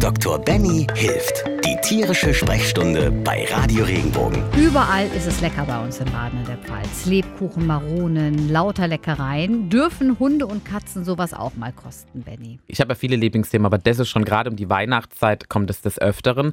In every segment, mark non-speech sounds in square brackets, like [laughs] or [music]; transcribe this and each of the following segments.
Dr. Benny hilft. Die tierische Sprechstunde bei Radio Regenbogen. Überall ist es lecker bei uns in Baden in der Pfalz. Lebkuchen, Maronen, lauter Leckereien. Dürfen Hunde und Katzen sowas auch mal kosten, Benny? Ich habe ja viele Lieblingsthemen, aber das ist schon gerade um die Weihnachtszeit kommt es des Öfteren.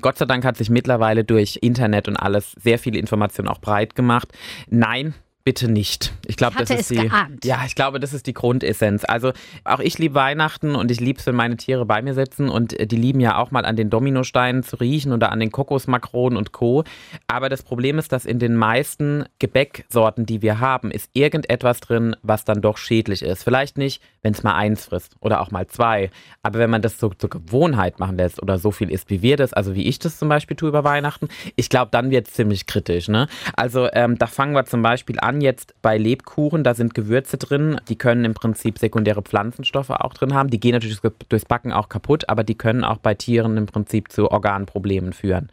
Gott sei Dank hat sich mittlerweile durch Internet und alles sehr viele Informationen auch breit gemacht. Nein, Bitte nicht. Ich glaube, das ist die. Geahnt. Ja, ich glaube, das ist die Grundessenz. Also auch ich liebe Weihnachten und ich liebe es, wenn meine Tiere bei mir sitzen und äh, die lieben ja auch mal an den Dominosteinen zu riechen oder an den Kokosmakronen und Co. Aber das Problem ist, dass in den meisten Gebäcksorten, die wir haben, ist irgendetwas drin, was dann doch schädlich ist. Vielleicht nicht, wenn es mal eins frisst oder auch mal zwei. Aber wenn man das so zur Gewohnheit machen lässt oder so viel isst, wie wir das, also wie ich das zum Beispiel tue über Weihnachten, ich glaube, dann wird es ziemlich kritisch. Ne? Also ähm, da fangen wir zum Beispiel an jetzt bei Lebkuchen, da sind Gewürze drin, die können im Prinzip sekundäre Pflanzenstoffe auch drin haben. Die gehen natürlich durchs Backen auch kaputt, aber die können auch bei Tieren im Prinzip zu Organproblemen führen.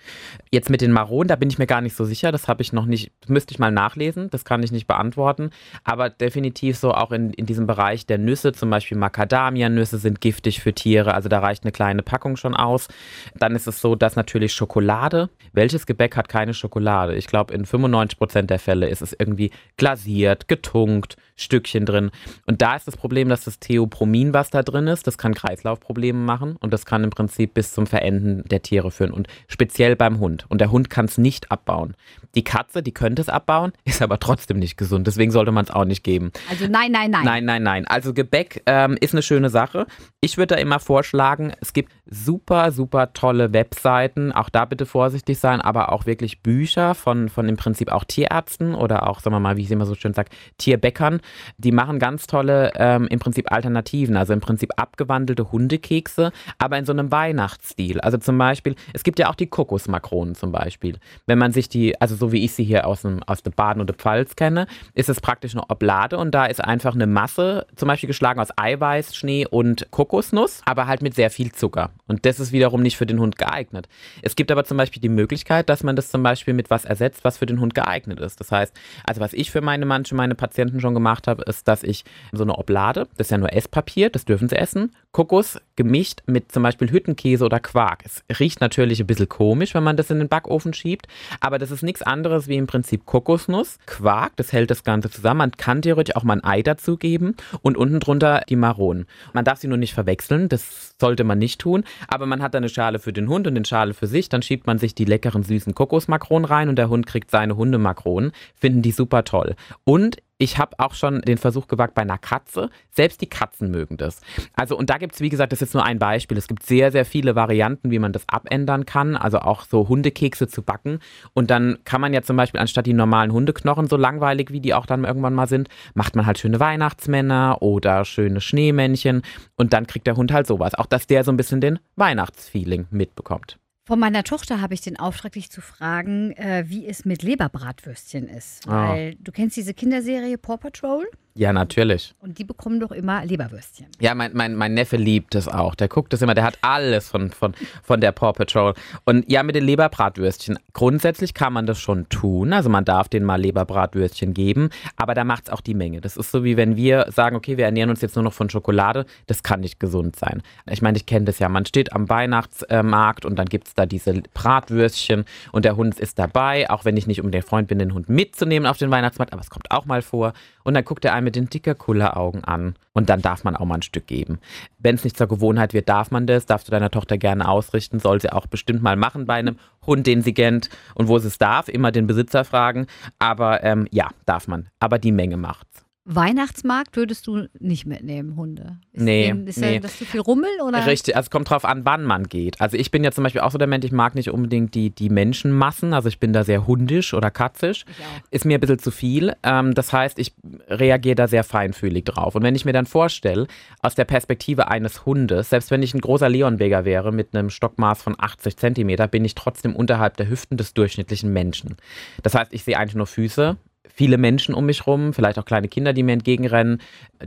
Jetzt mit den Maronen, da bin ich mir gar nicht so sicher, das habe ich noch nicht, müsste ich mal nachlesen, das kann ich nicht beantworten, aber definitiv so auch in, in diesem Bereich der Nüsse, zum Beispiel Macadamia-Nüsse sind giftig für Tiere, also da reicht eine kleine Packung schon aus. Dann ist es so, dass natürlich Schokolade, welches Gebäck hat keine Schokolade? Ich glaube, in 95 Prozent der Fälle ist es irgendwie glasiert, getunkt, Stückchen drin. Und da ist das Problem, dass das Theopromin, was da drin ist, das kann Kreislaufprobleme machen und das kann im Prinzip bis zum Verenden der Tiere führen und speziell beim Hund. Und der Hund kann es nicht abbauen. Die Katze, die könnte es abbauen, [laughs] ist aber trotzdem nicht gesund. Deswegen sollte man es auch nicht geben. Also nein, nein, nein. Nein, nein, nein. Also Gebäck ähm, ist eine schöne Sache. Ich würde da immer vorschlagen, es gibt super, super tolle Webseiten. Auch da bitte vorsichtig sein, aber auch wirklich Bücher von, von im Prinzip auch Tierärzten oder auch, sagen wir mal, wie ich es immer so schön sage, Tierbäckern. Die machen ganz tolle ähm, im Prinzip Alternativen, also im Prinzip abgewandelte Hundekekse, aber in so einem Weihnachtsstil. Also zum Beispiel, es gibt ja auch die Kokosmakronen zum Beispiel. Wenn man sich die, also so wie ich sie hier aus, dem, aus der Baden oder Pfalz kenne, ist es praktisch eine Oblade und da ist einfach eine Masse, zum Beispiel geschlagen aus Eiweiß, Schnee und Kokosnuss, aber halt mit sehr viel Zucker. Und das ist wiederum nicht für den Hund geeignet. Es gibt aber zum Beispiel die Möglichkeit, dass man das zum Beispiel mit was ersetzt, was für den Hund geeignet ist. Das heißt, also was ich für meine manche meine Patienten schon gemacht habe, ist, dass ich so eine Oblade, das ist ja nur Esspapier, das dürfen sie essen, Kokos gemischt mit zum Beispiel Hüttenkäse oder Quark. Es riecht natürlich ein bisschen komisch, wenn man das in den Backofen schiebt, aber das ist nichts anderes wie im Prinzip Kokosnuss, Quark, das hält das Ganze zusammen. Man kann theoretisch auch mal ein Ei dazugeben und unten drunter die Maronen. Man darf sie nur nicht verwechseln, das sollte man nicht tun, aber man hat dann eine Schale für den Hund und eine Schale für sich, dann schiebt man sich die leckeren süßen Kokosmakronen rein und der Hund kriegt seine Hundemakronen. Finden die super toll. Und ich habe auch schon den Versuch gewagt bei einer Katze. Selbst die Katzen mögen das. Also, und da gibt es, wie gesagt, das ist nur ein Beispiel. Es gibt sehr, sehr viele Varianten, wie man das abändern kann. Also auch so Hundekekse zu backen. Und dann kann man ja zum Beispiel anstatt die normalen Hundeknochen, so langweilig wie die auch dann irgendwann mal sind, macht man halt schöne Weihnachtsmänner oder schöne Schneemännchen. Und dann kriegt der Hund halt sowas. Auch dass der so ein bisschen den Weihnachtsfeeling mitbekommt. Von meiner Tochter habe ich den Auftrag, dich zu fragen, äh, wie es mit Leberbratwürstchen ist. Ah. Weil du kennst diese Kinderserie Paw Patrol Ja, natürlich. und die bekommen doch immer Leberwürstchen. Ja, mein, mein, mein Neffe liebt es auch. Der guckt das immer, der hat alles von, von, von der Paw Patrol. Und ja, mit den Leberbratwürstchen. Grundsätzlich kann man das schon tun. Also man darf denen mal Leberbratwürstchen geben, aber da macht es auch die Menge. Das ist so wie wenn wir sagen, okay, wir ernähren uns jetzt nur noch von Schokolade. Das kann nicht gesund sein. Ich meine, ich kenne das ja. Man steht am Weihnachtsmarkt und dann gibt es da diese Bratwürstchen und der Hund ist dabei, auch wenn ich nicht um den Freund bin, den Hund mitzunehmen auf den Weihnachtsmarkt, aber es kommt auch mal vor. Und dann guckt er einen mit den dicker Augen an und dann darf man auch mal ein Stück geben. Wenn es nicht zur Gewohnheit wird, darf man das, darfst du deiner Tochter gerne ausrichten, soll sie auch bestimmt mal machen bei einem Hund, den sie kennt und wo sie es darf, immer den Besitzer fragen. Aber ähm, ja, darf man. Aber die Menge macht's. Weihnachtsmarkt würdest du nicht mitnehmen, Hunde? Ist Nee, denen- Ist nee. das zu viel Rummel oder? Richtig, also es kommt drauf an, wann man geht. Also ich bin ja zum Beispiel auch so der Mensch, ich mag nicht unbedingt die, die Menschenmassen, also ich bin da sehr hundisch oder katzisch. Ist mir ein bisschen zu viel. Ähm, das heißt, ich reagiere da sehr feinfühlig drauf. Und wenn ich mir dann vorstelle, aus der Perspektive eines Hundes, selbst wenn ich ein großer Leonberger wäre mit einem Stockmaß von 80 Zentimeter, bin ich trotzdem unterhalb der Hüften des durchschnittlichen Menschen. Das heißt, ich sehe eigentlich nur Füße, viele Menschen um mich rum, vielleicht auch kleine Kinder, die mir entgegenrennen,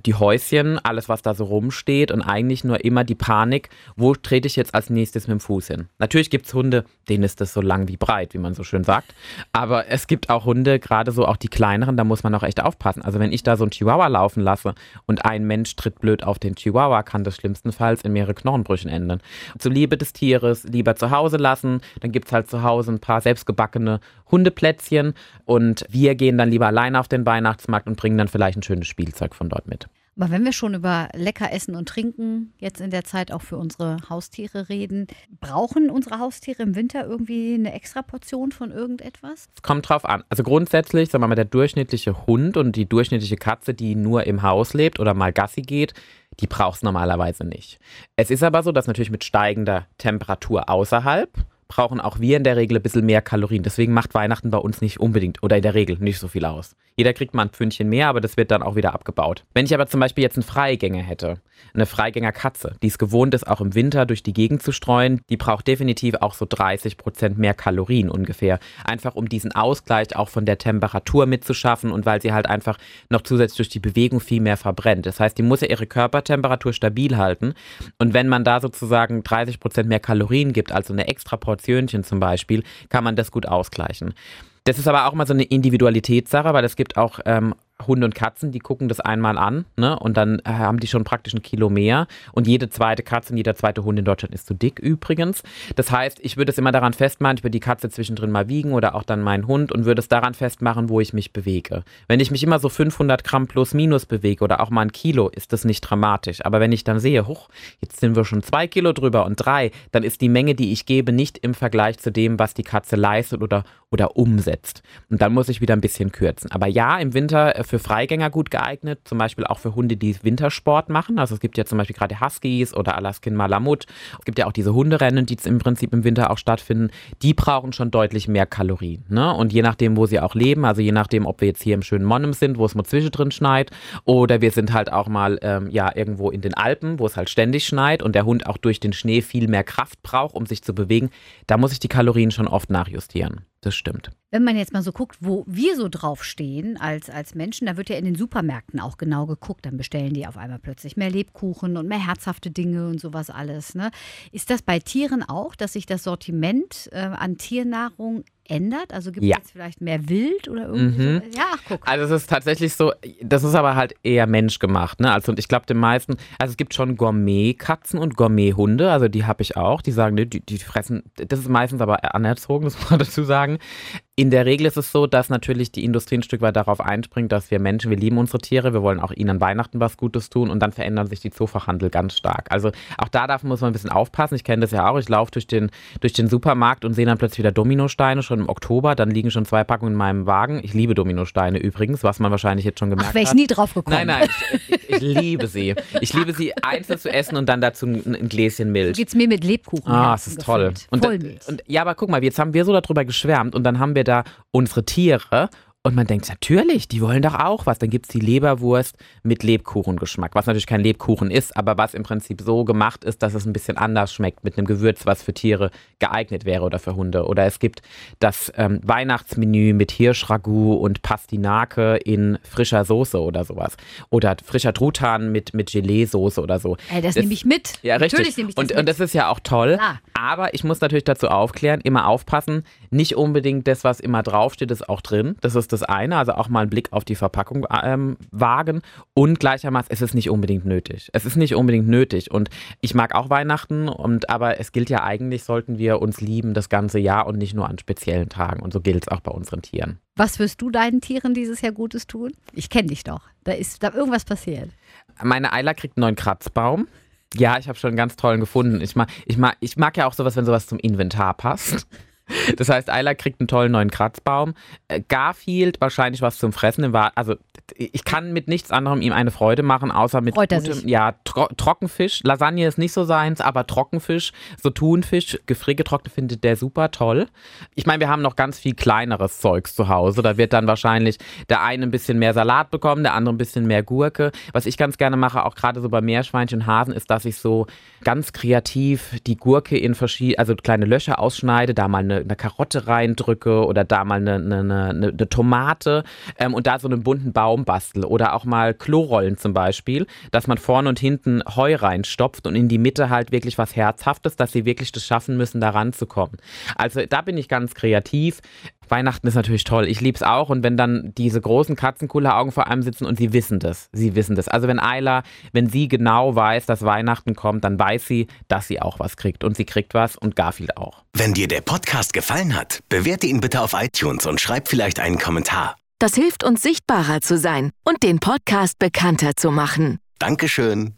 die Häuschen, alles, was da so rumsteht und eigentlich nur immer die Panik, wo trete ich jetzt als nächstes mit dem Fuß hin? Natürlich gibt es Hunde, denen ist das so lang wie breit, wie man so schön sagt. Aber es gibt auch Hunde, gerade so auch die kleineren, da muss man auch echt aufpassen. Also wenn ich da so einen Chihuahua laufen lasse und ein Mensch tritt blöd auf den Chihuahua, kann das schlimmstenfalls in mehrere Knochenbrüchen enden. Zur Liebe des Tieres lieber zu Hause lassen, dann gibt es halt zu Hause ein paar selbstgebackene Hundeplätzchen und wir gehen dann lieber alleine auf den Weihnachtsmarkt und bringen dann vielleicht ein schönes Spielzeug von dort mit. Aber wenn wir schon über lecker Essen und Trinken jetzt in der Zeit auch für unsere Haustiere reden, brauchen unsere Haustiere im Winter irgendwie eine extra Portion von irgendetwas? Es kommt drauf an. Also grundsätzlich, sagen wir mal, der durchschnittliche Hund und die durchschnittliche Katze, die nur im Haus lebt oder mal Gassi geht, die braucht es normalerweise nicht. Es ist aber so, dass natürlich mit steigender Temperatur außerhalb brauchen auch wir in der Regel ein bisschen mehr Kalorien. Deswegen macht Weihnachten bei uns nicht unbedingt oder in der Regel nicht so viel aus. Jeder kriegt mal ein Pfündchen mehr, aber das wird dann auch wieder abgebaut. Wenn ich aber zum Beispiel jetzt einen Freigänger hätte, eine Freigängerkatze, die es gewohnt ist, auch im Winter durch die Gegend zu streuen, die braucht definitiv auch so 30 Prozent mehr Kalorien ungefähr. Einfach um diesen Ausgleich auch von der Temperatur mitzuschaffen und weil sie halt einfach noch zusätzlich durch die Bewegung viel mehr verbrennt. Das heißt, die muss ja ihre Körpertemperatur stabil halten. Und wenn man da sozusagen 30 Prozent mehr Kalorien gibt, also eine extra Portionchen zum Beispiel, kann man das gut ausgleichen. Das ist aber auch mal so eine Individualitätssache, weil es gibt auch ähm, Hunde und Katzen, die gucken das einmal an, ne? Und dann äh, haben die schon praktisch ein Kilo mehr. Und jede zweite Katze und jeder zweite Hund in Deutschland ist zu dick übrigens. Das heißt, ich würde es immer daran festmachen, ich würde die Katze zwischendrin mal wiegen oder auch dann meinen Hund und würde es daran festmachen, wo ich mich bewege. Wenn ich mich immer so 500 Gramm plus minus bewege oder auch mal ein Kilo, ist das nicht dramatisch. Aber wenn ich dann sehe, hoch, jetzt sind wir schon zwei Kilo drüber und drei, dann ist die Menge, die ich gebe, nicht im Vergleich zu dem, was die Katze leistet oder, oder umsetzt. Und dann muss ich wieder ein bisschen kürzen. Aber ja, im Winter äh, für Freigänger gut geeignet, zum Beispiel auch für Hunde, die Wintersport machen. Also es gibt ja zum Beispiel gerade Huskies oder Alaskan Malamut. Es gibt ja auch diese Hunderennen, die im Prinzip im Winter auch stattfinden. Die brauchen schon deutlich mehr Kalorien. Ne? Und je nachdem, wo sie auch leben, also je nachdem, ob wir jetzt hier im schönen Monnem sind, wo es mal zwischendrin schneit, oder wir sind halt auch mal ähm, ja irgendwo in den Alpen, wo es halt ständig schneit und der Hund auch durch den Schnee viel mehr Kraft braucht, um sich zu bewegen, da muss ich die Kalorien schon oft nachjustieren. Das stimmt. Wenn man jetzt mal so guckt, wo wir so draufstehen als, als Menschen, da wird ja in den Supermärkten auch genau geguckt. Dann bestellen die auf einmal plötzlich mehr Lebkuchen und mehr herzhafte Dinge und sowas alles. Ne? Ist das bei Tieren auch, dass sich das Sortiment äh, an Tiernahrung ändert? Also gibt es Ja. jetzt vielleicht mehr Wild oder irgendwie Mhm. so? Ja, ach, guck. Also es ist tatsächlich so, das ist aber halt eher menschgemacht, ne? Also und ich glaube den meisten, also es gibt schon Gourmet-Katzen und Gourmet-Hunde, also die habe ich auch, die sagen, ne, die, die fressen, das ist meistens aber anerzogen, das muss man [laughs] dazu sagen. In der Regel ist es so, dass natürlich die Industrie ein Stück weit darauf einspringt, dass wir Menschen, wir lieben unsere Tiere, wir wollen auch ihnen an Weihnachten was Gutes tun und dann verändern sich die Zoofachhandel ganz stark. Also auch da darf muss man ein bisschen aufpassen. Ich kenne das ja auch. Ich laufe durch den, durch den Supermarkt und sehe dann plötzlich wieder Dominosteine schon im Oktober. Dann liegen schon zwei Packungen in meinem Wagen. Ich liebe Dominosteine übrigens, was man wahrscheinlich jetzt schon gemerkt Ach, wäre ich hat. nie drauf gekommen. Nein, nein, ich, ich, ich liebe sie. Ich liebe sie einzeln zu essen und dann dazu ein, ein Gläschen Milch. Geht's mir mit Lebkuchen. Ah, es ist toll. Und, Vollmilch. und ja, aber guck mal, jetzt haben wir so darüber geschwärmt und dann haben wir da unsere Tiere und man denkt, natürlich, die wollen doch auch was. Dann gibt es die Leberwurst mit Lebkuchengeschmack, was natürlich kein Lebkuchen ist, aber was im Prinzip so gemacht ist, dass es ein bisschen anders schmeckt, mit einem Gewürz, was für Tiere geeignet wäre oder für Hunde. Oder es gibt das ähm, Weihnachtsmenü mit Hirschragout und Pastinake in frischer Soße oder sowas. Oder frischer Truthahn mit, mit Gelee-Soße oder so. Ey, das, Das- nehme ich mit. Ja, richtig. Natürlich nehme ich das und, mit. und das ist ja auch toll. Klar. Aber ich muss natürlich dazu aufklären, immer aufpassen, nicht unbedingt das, was immer draufsteht, ist auch drin. Das ist das eine. Also auch mal einen Blick auf die Verpackung ähm, wagen. Und gleichermaßen, es ist nicht unbedingt nötig. Es ist nicht unbedingt nötig. Und ich mag auch Weihnachten, und, aber es gilt ja eigentlich, sollten wir uns lieben das ganze Jahr und nicht nur an speziellen Tagen. Und so gilt es auch bei unseren Tieren. Was wirst du deinen Tieren dieses Jahr Gutes tun? Ich kenne dich doch. Da ist da irgendwas passiert. Meine Eila kriegt einen neuen Kratzbaum. Ja, ich habe schon einen ganz tollen gefunden. Ich mag, ich, mag, ich mag ja auch sowas, wenn sowas zum Inventar passt. Das heißt, Eila kriegt einen tollen neuen Kratzbaum. Äh, Garfield wahrscheinlich was zum Fressen. Also ich kann mit nichts anderem ihm eine Freude machen, außer mit gutem, ja, Tro Trockenfisch. Lasagne ist nicht so seins, aber Trockenfisch, so Thunfisch, gefriergetrocknet findet der super toll. Ich meine, wir haben noch ganz viel kleineres Zeugs zu Hause. Da wird dann wahrscheinlich der eine ein bisschen mehr Salat bekommen, der andere ein bisschen mehr Gurke. Was ich ganz gerne mache, auch gerade so bei Meerschweinchen und Hasen, ist, dass ich so ganz kreativ die Gurke in verschiedene, also kleine Löcher ausschneide, da mal eine, eine Karotte reindrücke oder da mal eine, eine, eine, eine Tomate ähm, und da so einen bunten Baum bastel oder auch mal Klorollen zum Beispiel, dass man vorne und hinten Heu reinstopft und in die Mitte halt wirklich was Herzhaftes, dass sie wirklich das schaffen müssen, da ranzukommen. Also da bin ich ganz kreativ. Weihnachten ist natürlich toll. Ich liebe es auch. Und wenn dann diese großen Katzenkulleraugen vor einem sitzen und sie wissen das. Sie wissen das. Also wenn Ayla, wenn sie genau weiß, dass Weihnachten kommt, dann weiß sie, dass sie auch was kriegt. Und sie kriegt was und Garfield auch. Wenn dir der Podcast gefallen hat, bewerte ihn bitte auf iTunes und schreib vielleicht einen Kommentar. Das hilft uns sichtbarer zu sein und den Podcast bekannter zu machen. Dankeschön.